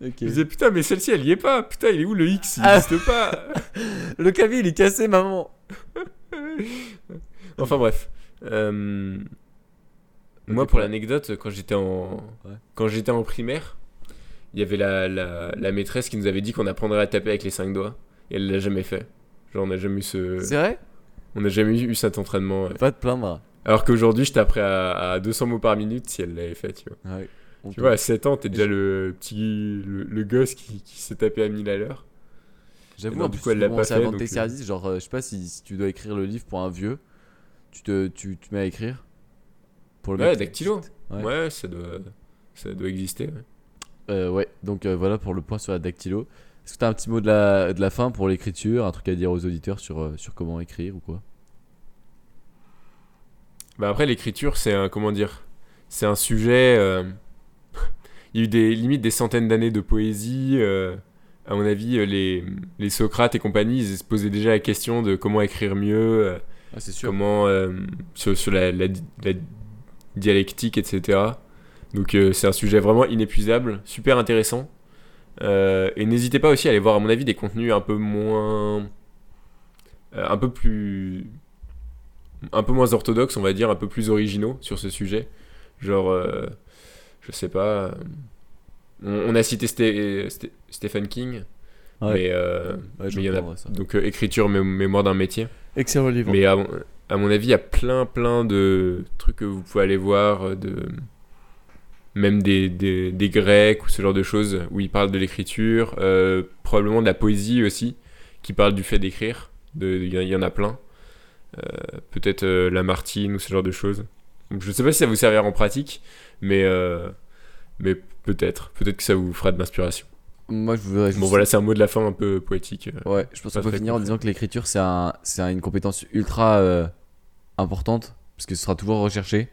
Ok. Je disais putain, mais celle-ci elle y est pas. Putain, il est où le X? Il Ah. n'existe pas. Le clavier il est cassé, maman. Enfin bref. Euh, Moi, pour l'anecdote, quand j'étais en Ouais. quand j'étais en primaire, il y avait la, la, la maîtresse qui nous avait dit qu'on apprendrait à taper avec les cinq doigts. Et elle l'a jamais fait. Genre, on n'a jamais eu ce, C'est vrai? On n'a jamais eu cet entraînement. ouais. Pas te plaindre. Alors qu'aujourd'hui, je taperais à, à 200 mots par minute si elle l'avait fait, tu vois. Ouais. On Tu vois, à 7 ans, t'es déjà le petit, le, le gosse qui, qui s'est tapé à 1000 à l'heure. J'avoue, en du plus, coup, elle tu l'a commences pas à fait, vendre tes donc, euh. services. Genre, euh, je sais pas si, si tu dois écrire le livre pour un vieux, tu te, tu, tu mets à écrire. Pour le Ouais, dactylo. Ouais. Ouais, ça, doit, ça doit exister. ouais. Euh, ouais, donc euh, voilà pour le point sur la dactylo. Est-ce que t'as un petit mot de la, de la fin pour l'écriture, un truc à dire aux auditeurs sur, euh, sur comment écrire ou quoi? Bah après, l'écriture, c'est un. Comment dire C'est un sujet. Il y a eu des limites des centaines d'années de poésie. euh, À mon avis, euh, les, les Socrates et compagnie, ils se posaient déjà la question de comment écrire mieux, euh, Ah, sûr. comment. euh, sur, sur la, la di- la dialectique, etc. Donc, c'est un sujet vraiment inépuisable, super intéressant. Et n'hésitez pas aussi à aller voir, à mon avis, des contenus un peu moins. un peu plus un peu moins orthodoxes, on va dire, un peu plus originaux sur ce sujet. Genre, je sais pas. On, on a cité Sté- Sté- Stephen King, Ouais. mais euh, Ouais, je mais il y en a comprends, ouais, ça. donc euh, écriture, mé- mémoire d'un métier. Excellent livre. Mais à, mon- à mon avis, il y a plein, plein de trucs que vous pouvez aller voir, euh, de même des, des, des Grecs ou ce genre de choses où ils parlent de l'écriture, euh, probablement de la poésie aussi, qui parle du fait d'écrire. De- Il y, y en a plein. Euh, Peut-être euh, Lamartine ou ce genre de choses. Je sais pas si ça vous servira en pratique, mais, euh, mais peut-être. Peut-être que ça vous fera de l'inspiration. Moi, je voudrais juste. Bon, voilà, c'est un mot de la fin un peu poétique. euh. Ouais, je pense qu'on peut finir en disant que l'écriture, c'est un, une compétence ultra euh, importante, parce que ce sera toujours recherché.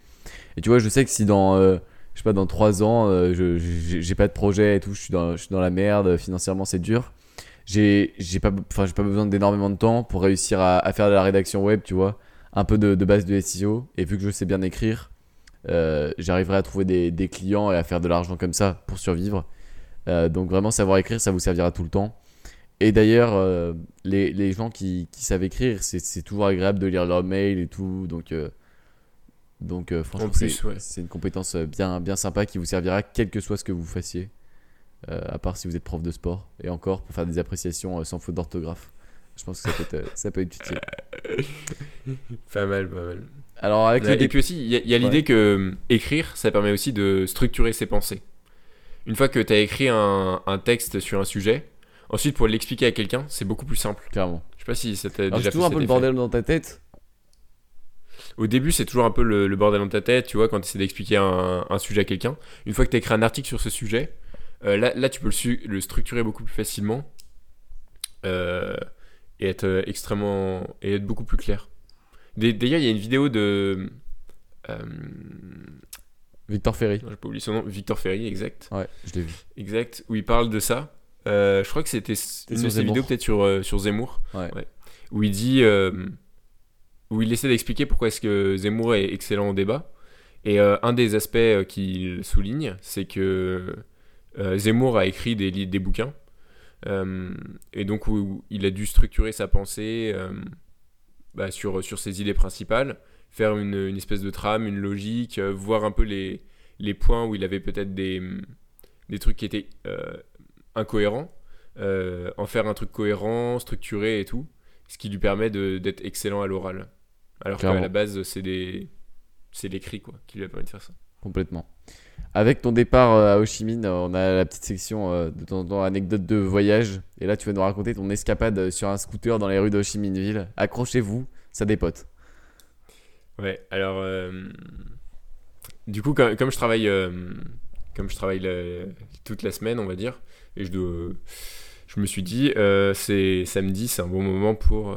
Et tu vois, je sais que si dans, euh, je sais pas, dans 3 ans, euh, je j'ai j'ai pas de projet et tout, je suis dans, je suis dans la merde, financièrement c'est dur, j'ai pas, pas besoin d'énormément de temps pour réussir à, à faire de la rédaction web, tu vois, un peu de, de base de SEO, et vu que je sais bien écrire, euh, j'arriverai à trouver des, des clients et à faire de l'argent comme ça pour survivre. Euh, donc vraiment, savoir écrire, ça vous servira tout le temps. Et d'ailleurs, euh, les, les gens qui, qui savent écrire, c'est c'est toujours agréable de lire leurs mails et tout. Donc, donc franchement, c'est ouais. une compétence bien, bien sympa qui vous servira quel que soit ce que vous fassiez. À part si vous êtes prof de sport. Et encore, pour faire des appréciations sans faute d'orthographe. Je pense que ça peut être, ça peut être utile. Pas mal, pas mal. Alors, avec le et puis aussi, il y a, il y a l'idée que euh, écrire, ça permet aussi de structurer ses pensées. Une fois que tu as écrit un, un texte sur un sujet, ensuite pour l'expliquer à quelqu'un, c'est beaucoup plus simple. clairement. Je sais pas si ça t'a déjà fait toujours un peu le bordel dans ta tête. Au début, c'est toujours un peu le, le bordel dans ta tête, tu vois, quand tu essaies d'expliquer un, un sujet à quelqu'un. Une fois que tu as écrit un article sur ce sujet, euh, là, là, tu peux le, le structurer beaucoup plus facilement euh, et être euh, extrêmement. et être beaucoup plus clair. D'a- D'ailleurs, il y a une vidéo de. Euh, Victor Ferry. j'ai pas oublié son nom, Victor Ferry, exact. Ouais, je l'ai vu. Exact, où il parle de ça. Euh, je crois que c'était une de ses vidéos peut-être sur, euh, sur Zemmour. Ouais. Où il dit. où il essaie d'expliquer pourquoi est-ce que Zemmour est excellent au débat. Et un des aspects qu'il souligne, c'est que Zemmour a écrit des, des bouquins. Euh, et donc où, où il a dû structurer sa pensée euh, bah, sur, sur ses idées principales, faire une, une espèce de trame, une logique, euh, voir un peu les, les points où il avait peut-être des, des trucs qui étaient euh, incohérents, euh, en faire un truc cohérent, structuré et tout, ce qui lui permet d'être excellent à l'oral. Alors qu'à la base, c'est l'écrit quoi qui lui a permis de faire ça. Complètement. Avec ton départ euh, à Ho Chi Minh, euh, on a la petite section euh, de temps en temps anecdote de voyage. Et là, tu vas nous raconter ton escapade sur un scooter dans les rues de Chi Minh Ville. Accrochez-vous, ça dépote. Ouais, alors du coup comme, je travaille comme je travaille toute la semaine, on va dire, et je dois je me suis dit c'est samedi, c'est un bon moment pour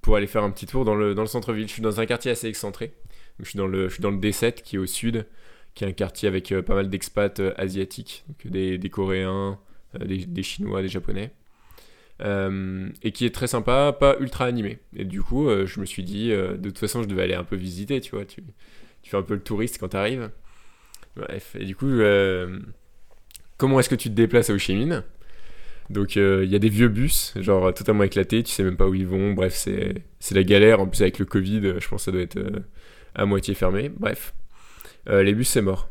pour aller faire un petit tour dans le dans le centre-ville. Je suis dans un quartier assez excentré. Je suis dans le je suis dans le D7 qui est au sud, qui est un quartier avec pas mal d'expats asiatiques, donc des, Coréens, des, des, Chinois, des Japonais. et qui est très sympa, pas ultra animé. Et du coup, je me suis dit, de toute façon, je devais aller un peu visiter, tu vois. Tu, fais un peu le touriste quand tu arrives. Bref, et du coup, comment est-ce que tu te déplaces à Ho Chi Minh? Donc il y a des vieux bus, genre totalement éclatés, tu sais même pas où ils vont. Bref, c'est la galère. En plus, avec le Covid, je pense que ça doit être à moitié fermé. Bref, les bus, c'est mort.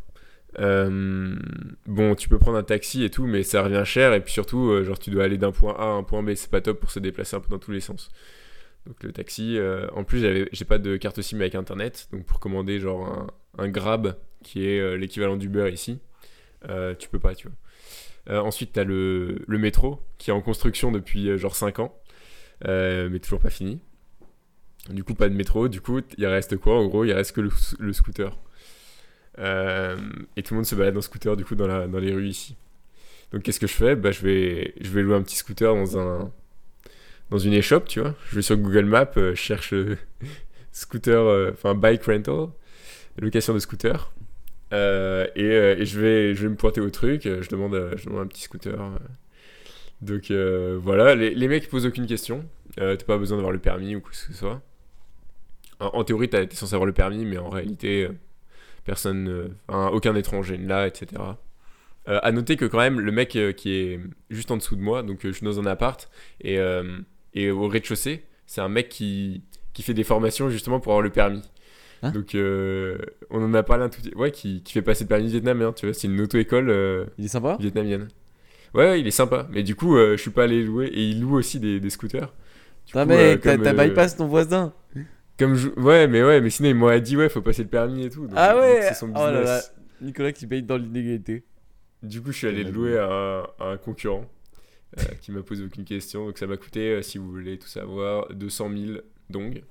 bon, tu peux prendre un taxi et tout, mais ça revient cher. Et puis surtout, genre, tu dois aller d'un point A à un point B. C'est pas top pour se déplacer un peu dans tous les sens. Donc le taxi, en plus, j'ai pas de carte SIM avec internet. Donc pour commander genre un, Grab, qui est l'équivalent d'Uber ici, tu peux pas, tu vois. Euh, ensuite, tu as le, métro qui est en construction depuis euh, genre 5 ans, euh, mais toujours pas fini. Du coup, pas de métro. Du coup, il reste quoi En gros, il reste que le, scooter. Et tout le monde se balade en scooter du coup dans, les rues ici. Donc qu'est-ce que je fais? Bah, je, vais, louer un petit scooter dans, un, dans une échoppe, tu vois. Je vais sur Google Maps, je cherche scooter, enfin bike rental, location de scooter. Euh, euh, et, je, vais, me pointer au truc, euh, je demande, un petit scooter. Donc voilà, les, les, mecs posent aucune question. t'as pas besoin d'avoir le permis ou quoi que ce soit. En, théorie, t'es censé avoir le permis, mais en réalité, personne, aucun étranger là, etc. à noter que quand même, le mec qui est juste en dessous de moi, donc je suis dans un appart, et, et au rez-de-chaussée, c'est un mec qui, qui fait des formations justement pour avoir le permis. Hein Donc, euh, on en a parlé un tout petit. Ouais, qui, qui fait passer le permis vietnamien, tu vois. C'est une auto-école. Euh, il est sympa Vietnamienne. Ouais, il est sympa. Mais du coup, euh, je suis pas allé louer. Et il loue aussi des, des scooters. ah, mais t'as bypass ton voisin. Comme je... Ouais, mais ouais, mais sinon, il m'a dit, ouais, faut passer le permis et tout. ah ouais C'est son business. Oh là là. Nicolas qui paye dans l'inégalité. Du coup, je suis allé le louer à un, un concurrent qui m'a posé aucune question. Donc, ça m'a coûté, si vous voulez tout savoir, 200 000 dong.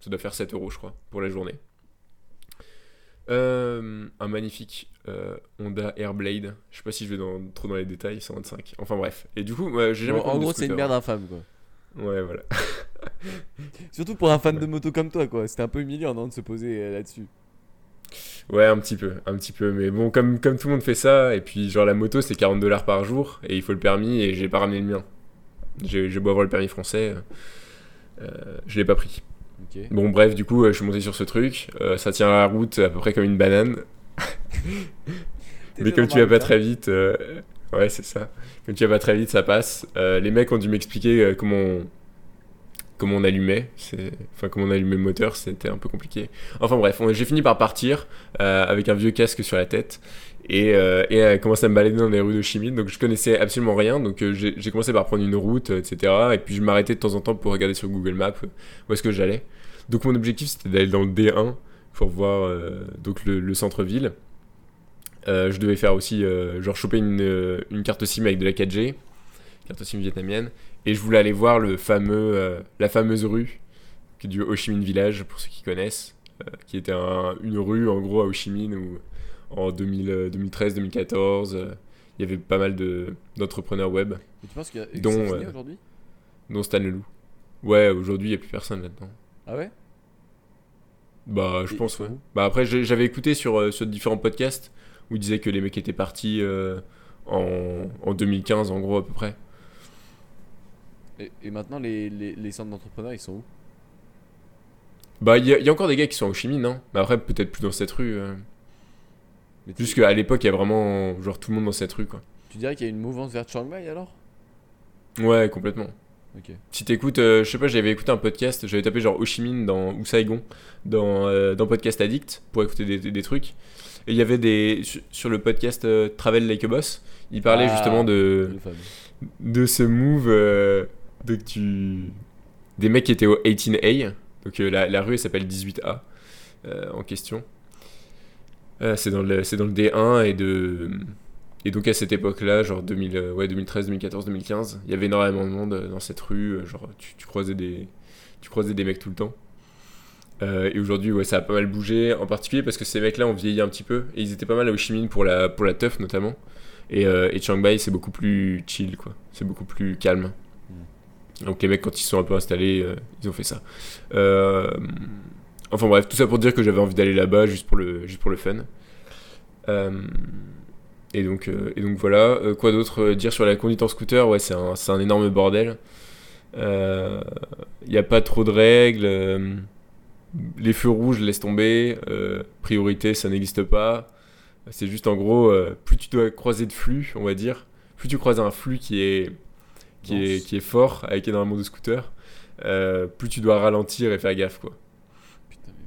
Ça doit faire 7 euros, je crois, pour la journée. Euh, un magnifique euh, Honda Airblade. Je sais pas si je vais dans, trop dans les détails, 125. Enfin bref. Et du coup, j'ai jamais. en gros, c'est une merde infâme quoi. Ouais, voilà. Surtout pour un fan de moto comme toi, quoi. C'était un peu humiliant non, de se poser euh, là-dessus. Ouais, un petit peu, un petit peu. Mais bon, comme, comme tout le monde fait ça, et puis genre la moto c'est 40 dollars par jour, et il faut le permis, et j'ai pas ramené le mien. J'ai beau avoir le permis français, je l'ai pas pris. Bon, bref, du coup, euh, je suis monté sur ce truc. Euh, ça tient la route à peu près comme une banane. Mais comme tu vas pas très vite, euh, ouais, c'est ça. Comme tu vas pas très vite, ça passe. les mecs ont dû m'expliquer comment on... comment on allumait. Enfin, comment on allumait le moteur, c'était un peu compliqué. Enfin, bref, j'ai fini par partir avec un vieux casque sur la tête et, commencé à me balader dans les rues de Chimie. Donc, je connaissais absolument rien. Donc, j'ai commencé par prendre une route, etc. Et puis, je m'arrêtais de temps en temps pour regarder sur Google Maps où est-ce que j'allais. Donc mon objectif c'était d'aller dans le D1 pour voir euh, donc le, centre-ville. Euh, je devais faire aussi euh, genre choper une, une, carte SIM avec de la 4G, carte SIM vietnamienne, et je voulais aller voir le fameux, la fameuse rue du Ho Chi Minh Village pour ceux qui connaissent, qui était une rue en gros à Ho Chi Minh où en 2013-2014 il y avait pas mal d'entrepreneurs web. Et tu penses que dont, aujourd'hui? Dont Stan Leloup. Ouais, aujourd'hui il n'y a plus personne là-dedans. Ah ouais? Bah, je pense, ouais. Bah, après, j'avais écouté sur, euh, sur différents podcasts où ils disaient que les mecs étaient partis euh, en, en 2015, en gros, à peu près. Et, maintenant, les, les, les centres d'entrepreneurs, ils sont où? Bah, il y, y, a encore des gars qui sont en chimie, non? Mais après, peut-être plus dans cette rue. Euh. Juste qu'à l'époque, il y a vraiment genre tout le monde dans cette rue, quoi. Tu dirais qu'il y a une mouvance vers Chiang Mai alors? Ouais, complètement. Si t'écoutes, euh, je sais pas, j'avais écouté un podcast, j'avais tapé genre Ho Chi Minh dans, ou Saigon dans, euh, dans Podcast Addict pour écouter des, des trucs. Et il y avait des. Sur, le podcast euh, Travel Like a Boss, il parlait ah, justement de. De ce move de tu, des mecs qui étaient au 18A. Donc la, la, rue s'appelle 18A en question. c'est dans, le, dans le D1 et de et donc à cette époque-là, genre 2000, euh, ouais, 2013, 2014, 2015, il y avait énormément de monde euh, dans cette rue. Euh, genre tu, croisais, des, tu croisais des mecs tout le temps. Et aujourd'hui, ouais, ça a pas mal bougé, en particulier parce que ces mecs-là ont vieilli un petit peu. Et ils étaient pas mal à Ho Chi Minh pour la, pour la teuf notamment. Et, et Chiang Mai, c'est beaucoup plus chill, quoi. C'est beaucoup plus calme. Mm. Donc les mecs, quand ils sont un peu installés, ils ont fait ça. enfin bref, tout ça pour dire que j'avais envie d'aller là-bas juste pour le, juste pour le fun. Euh, et, donc, euh, et donc voilà. Euh, quoi d'autre dire sur la conduite en scooter? Ouais, c'est un, c'est un énorme bordel. Il n'y a pas trop de règles. Les feux rouges, laisse tomber. priorité, ça n'existe pas. C'est juste en gros, plus tu dois croiser de flux, on va dire, plus tu croises un flux qui est, qui est, qui est fort, avec énormément de scooters, plus tu dois ralentir et faire gaffe, quoi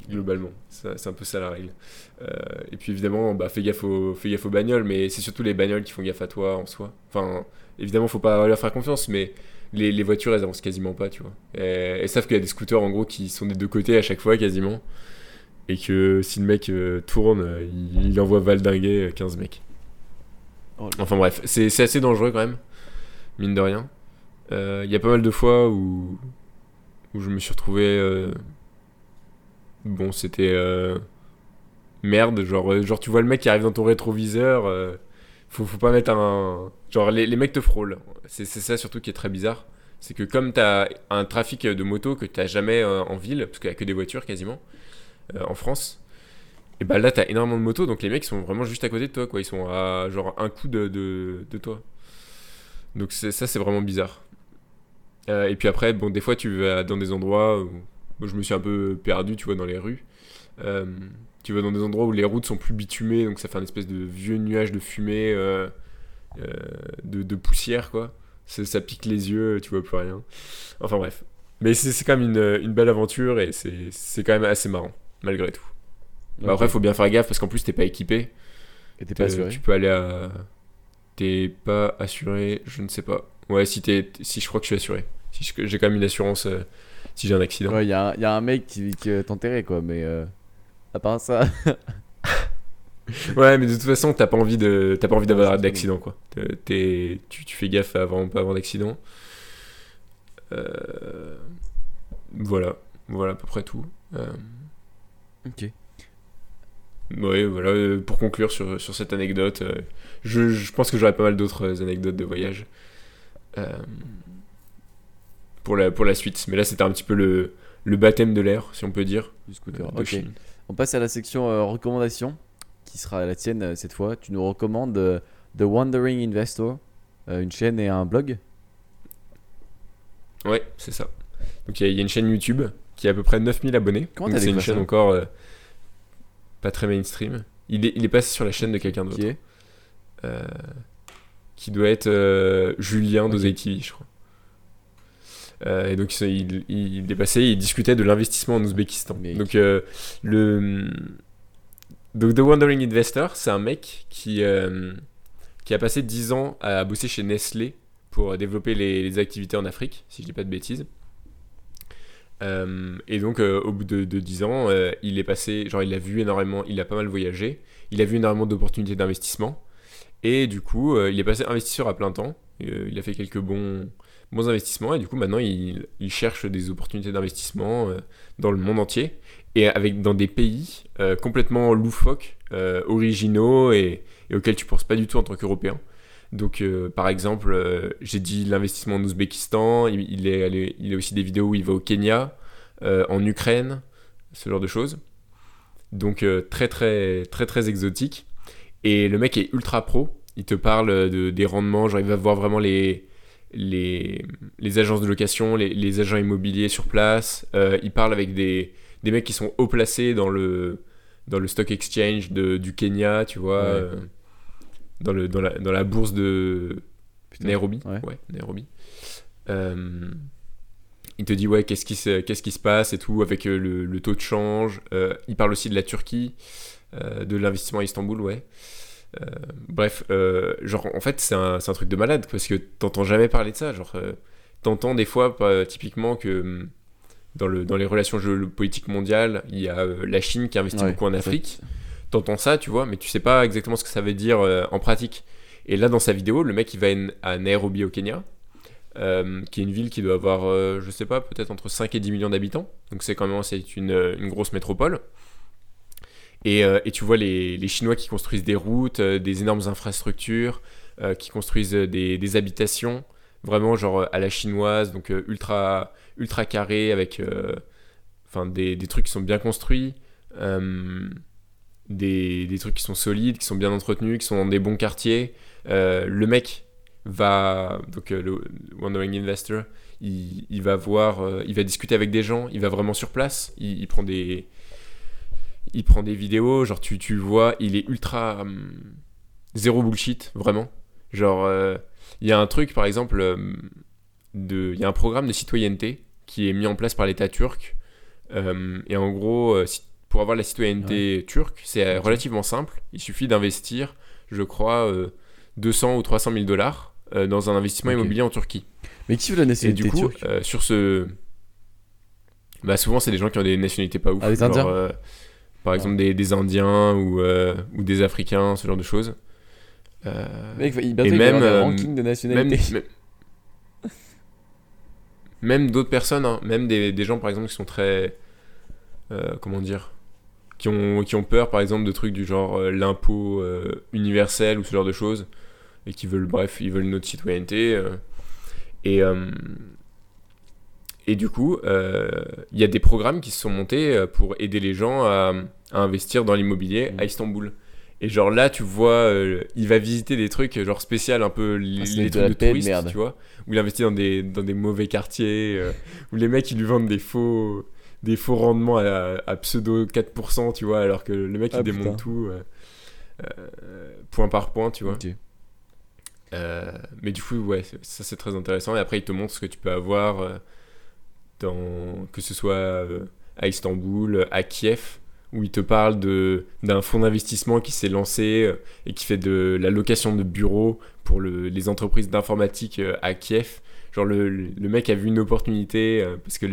globalement. C'est un peu ça la règle. Euh, et puis évidemment, bah, fais, gaffe aux, fais gaffe aux bagnoles, mais c'est surtout les bagnoles qui font gaffe à toi en soi. Enfin, évidemment, faut pas leur faire confiance, mais les, les voitures, elles avancent quasiment pas, tu vois. Et, elles savent qu'il y a des scooters, en gros, qui sont des deux côtés à chaque fois, quasiment. Et que si le mec euh, tourne, il, il, envoie valdinguer 15 euh, mecs. Oh enfin bref, c'est assez dangereux quand même, mine de rien. Il y a pas mal de fois où, où je me suis retrouvé bon, c'était euh, merde. Genre, euh, genre, tu vois le mec qui arrive dans ton rétroviseur. Euh, faut, faut pas mettre un. Genre, les, les mecs te frôlent. C'est ça surtout qui est très bizarre. C'est que comme t'as un trafic de moto que t'as jamais en ville, parce qu'il y a que des voitures quasiment en France, et bah là t'as énormément de motos, donc les mecs sont vraiment juste à côté de toi, quoi. Ils sont à genre un coup de, de, de toi. Donc ça c'est vraiment bizarre. et puis après, bon, des fois tu vas dans des endroits où je me suis un peu perdu, tu vois, dans les rues. Euh, tu vas dans des endroits où les routes sont plus bitumées, donc ça fait un espèce de vieux nuage de fumée, euh, euh, de, poussière, quoi. Ça pique les yeux, tu vois plus rien. Enfin bref. Mais c'est quand même une, belle aventure et c'est quand même assez marrant, malgré tout. Bah, après, il faut bien faire gaffe parce qu'en plus, t'es pas équipé. Et t'es pas assuré Tu peux aller à. T'es pas assuré, je ne sais pas. Ouais, si, es... si je crois que je suis assuré. Si j'ai quand même une assurance si j'ai un accident. Ouais, il y, y, a un mec qui, qui t'enterrer, quoi, mais euh, à part ça. ouais, mais de toute façon, t'as pas envie de, t'as pas envie d'avoir d'accident, quoi. tu, tu, fais gaffe avant pas avoir d'accident. Euh, voilà, voilà à peu près tout. Euh, ok. Ouais, voilà, pour conclure sur, sur cette anecdote, je, je, pense que j'aurais pas mal d'autres anecdotes de voyage pour la, pour la suite. Mais là, c'était un petit peu le, le baptême de l'air, si on peut dire. Du scooter. ok. On passe à la section euh, recommandations, qui sera la tienne euh, cette fois. Tu nous recommandes euh, The Wandering Investor, une chaîne et un blog? Ouais, c'est ça. Donc il y, a une chaîne YouTube qui a à peu près 9000 abonnés. Comment C'est une chaîne encore pas très mainstream. Il est, il est passé sur la chaîne de quelqu'un d'autre. Qui Qui doit être Julien okay. TV, je crois. Euh, et donc il, il, est passé, il discutait de l'investissement en Ouzbékistan. Donc euh, le donc The Wandering Investor, c'est un mec qui euh, qui a passé 10 ans à bosser chez Nestlé pour développer les, activités en Afrique, si je dis pas de bêtises. et donc, au bout de, de 10 ans, il est passé, genre, il a vu énormément, il a pas mal voyagé, il a vu énormément d'opportunités d'investissement, et du coup, il est passé investisseur à plein temps. il a fait quelques bons, bons investissements et du coup maintenant il, il cherche des opportunités d'investissement euh, dans le monde entier et avec dans des pays euh, complètement loufoques, euh, originaux et, auxquels tu penses pas du tout en tant qu'Européen. Donc par exemple, j'ai dit l'investissement en Ouzbékistan, il, est il a aussi des vidéos où il va au Kenya, en Ukraine, ce genre de choses. Donc très très très très exotique. Et le mec est ultra pro. Il te parle de, des rendements, genre il va voir vraiment les, les, les agences de location, les, les agents immobiliers sur place. Euh, ils parlent avec des, des mecs qui sont haut placés dans le, dans le stock exchange de, du Kenya, tu vois, euh, dans, le, dans, la, dans la bourse de Nairobi. Ouais. Nairobi. Euh, il te dit ouais qu'est-ce qui se, qu'est-ce qui se passe et tout avec le, le taux de change. il parle aussi de la Turquie, de l'investissement à Istanbul, ouais. Euh, bref, euh, genre en fait c'est un, un, truc de malade parce que t'entends jamais parler de ça. Genre euh, t'entends des fois typiquement que hum, dans, le, dans les relations géopolitiques mondiales, il y a la Chine qui investit beaucoup en Afrique. T'entends ça, tu vois, mais tu sais pas exactement ce que ça veut dire en pratique. Et là, dans sa vidéo, le mec il va à Nairobi au Kenya, qui est une ville qui doit avoir, je sais pas, peut-être entre 5 et 10 millions d'habitants. Donc c'est quand même c'est une, une, grosse métropole. Euh, et, tu vois les, Chinois qui construisent des routes, euh, des énormes infrastructures, euh, qui construisent des, habitations, vraiment genre à la chinoise, donc ultra, ultra carré, avec enfin, des, des, trucs qui sont bien construits. des, des trucs qui sont solides, qui sont bien entretenus, qui sont dans des bons quartiers. Le mec va, donc euh, le Wandering Investor, il, va voir, il va discuter avec des gens, il va vraiment sur place, il prend des, il prend des vidéos, genre tu, tu vois, il est ultra hum, zéro bullshit, vraiment. Genre, euh, il y a un truc, par exemple, euh, de, il y a un programme de citoyenneté qui est mis en place par l'État turc. Euh, et en gros, euh, si- pour avoir la citoyenneté turque, c'est euh, relativement simple. Il suffit d'investir, je crois, euh, 200 ou 300 000 dollars dans un investissement immobilier en Turquie. Mais qui veut la Et nationalité du coup, turque? sur ce. Bah, souvent, c'est des gens qui ont des nationalités pas ouf. Ah, les genre, Par exemple, des, des Indiens ou, euh, ou des Africains, ce genre de choses. Euh, Mec, il, bientôt, et il va y avoir même, euh, rankings de nationalité. même, même d'autres personnes, hein, même des, des gens par exemple qui sont très. comment dire qui ont, qui ont peur par exemple de trucs du genre euh, l'impôt euh, universel ou ce genre de choses et qui veulent, bref, ils veulent notre citoyenneté. euh, et, et du coup, il y a des programmes qui se sont montés pour aider les gens à, à investir dans l'immobilier Mm. à Istanbul. Et genre là, tu vois, euh, il va visiter des trucs genre spécial, un peu les, Ah, les trucs de de touristes, merde. tu vois, où il investit dans des, dans des mauvais quartiers, euh, où les mecs ils lui vendent des faux, des faux rendements à, à pseudo 4%, tu vois, alors que le mec il Ah, démonte putain. tout euh, point par point, tu vois. Mais du coup, ouais, ça c'est très intéressant. Et après, il te montre ce que tu peux avoir dans, que ce soit à Istanbul, à Kiev, où il te parle d'un fonds d'investissement qui s'est lancé euh, et qui fait de la location de bureaux pour le- les entreprises d'informatique euh, à Kiev. Genre le, le- mec a vu une opportunité euh, parce que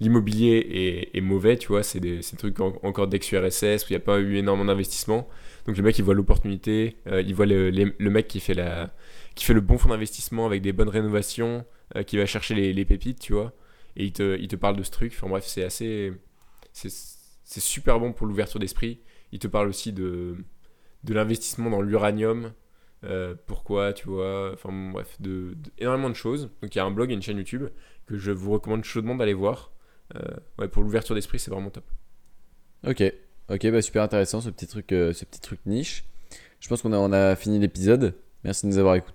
l'immobilier est, mauvais, tu vois, c'est des, des trucs en- encore d'ex-URSS où il n'y a pas eu énormément d'investissement. Donc le mec il voit l'opportunité, il voit le, le mec qui fait, la, qui fait le bon fonds d'investissement avec des bonnes rénovations, qui va chercher les, pépites, tu vois, et il te, il te parle de ce truc. Enfin bref, c'est assez. C'est super bon pour l'ouverture d'esprit. Il te parle aussi de, de l'investissement dans l'uranium. euh, pourquoi, tu vois, enfin bref, de, de- énormément de choses. Donc il y a un blog et une chaîne YouTube que je vous recommande chaudement d'aller voir. Euh, ouais, pour l'ouverture d'esprit, c'est vraiment top. Ok, ok, bah super intéressant ce petit truc, euh, ce petit truc niche. Je pense qu'on a, on a fini l'épisode. Merci de nous avoir écoutés.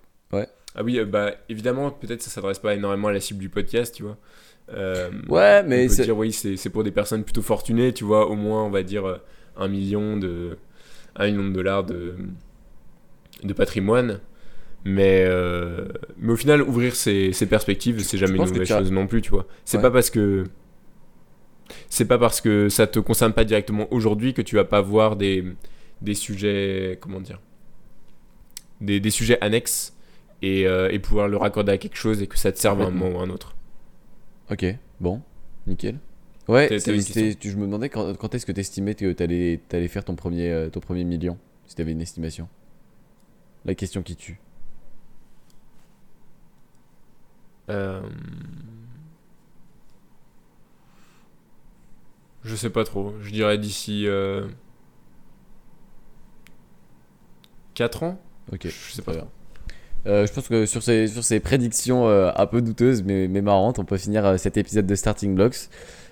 Ah oui, bah évidemment, peut-être ça s'adresse pas énormément à la cible du podcast, tu vois. Euh, Ouais, on mais peut c'est- dire oui, c'est pour des personnes plutôt fortunées, tu vois, au moins on va dire euh, un million de un million de dollars de de patrimoine. Mais euh, mais au final, ouvrir ses, ses perspectives, c'est jamais une mauvaise chose non plus, tu vois. C'est Ouais. pas parce que c'est pas parce que ça te concerne pas directement aujourd'hui que tu vas pas voir des des sujets comment dire des, des sujets annexes et, euh, et pouvoir le raccorder à quelque chose et que ça te serve à un moment ou à un autre. Ok, bon, nickel. Ouais, T'avais- t'avais tu- je me demandais quand, quand est-ce que tu estimais que tu allais, faire ton premier, euh, ton premier million, si tu avais une estimation? La question qui tue. Euh, Je sais pas trop. Je dirais d'ici 4 ans? Ok, Je sais pas bien. Euh, je pense que sur ces, sur ces prédictions euh, un peu douteuses mais, mais marrantes, on peut finir euh, cet épisode de Starting Blocks.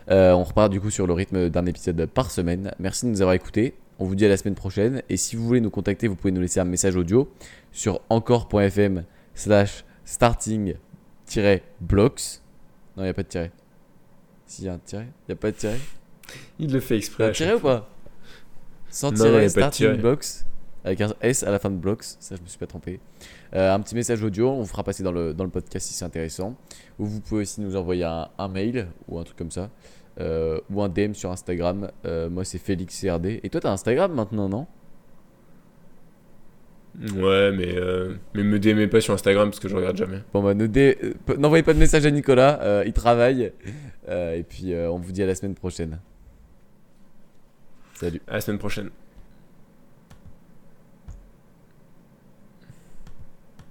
On repart du coup sur le rythme d'un épisode par semaine. Merci de nous avoir écoutés. On vous dit à la semaine prochaine. Et si vous voulez nous contacter, vous pouvez nous laisser un message audio sur encore.fm slash starting-blocks. Non, il n'y a pas de tiret. Si, il y a un tiret Il n'y a pas de tiret Il le fait exprès. un tiret ou pas Sans Non, tiret, starting blocks. Avec un S à la fin de blocks. Ça, je me suis pas trompé. Euh, un petit message audio, on vous fera passer dans le, dans le podcast si c'est intéressant. Ou vous pouvez aussi nous envoyer un, un mail ou un truc comme ça. Euh, ou un DM sur Instagram. Euh, moi, c'est Félix CRD. Et toi, t'as Instagram maintenant, non? Ouais, mais, mais me DMez pas sur Instagram parce que je regarde jamais. Bon, bah, ne n'envoyez pas de message à Nicolas. il travaille. Et puis, on vous dit à la semaine prochaine. Salut. À la semaine prochaine.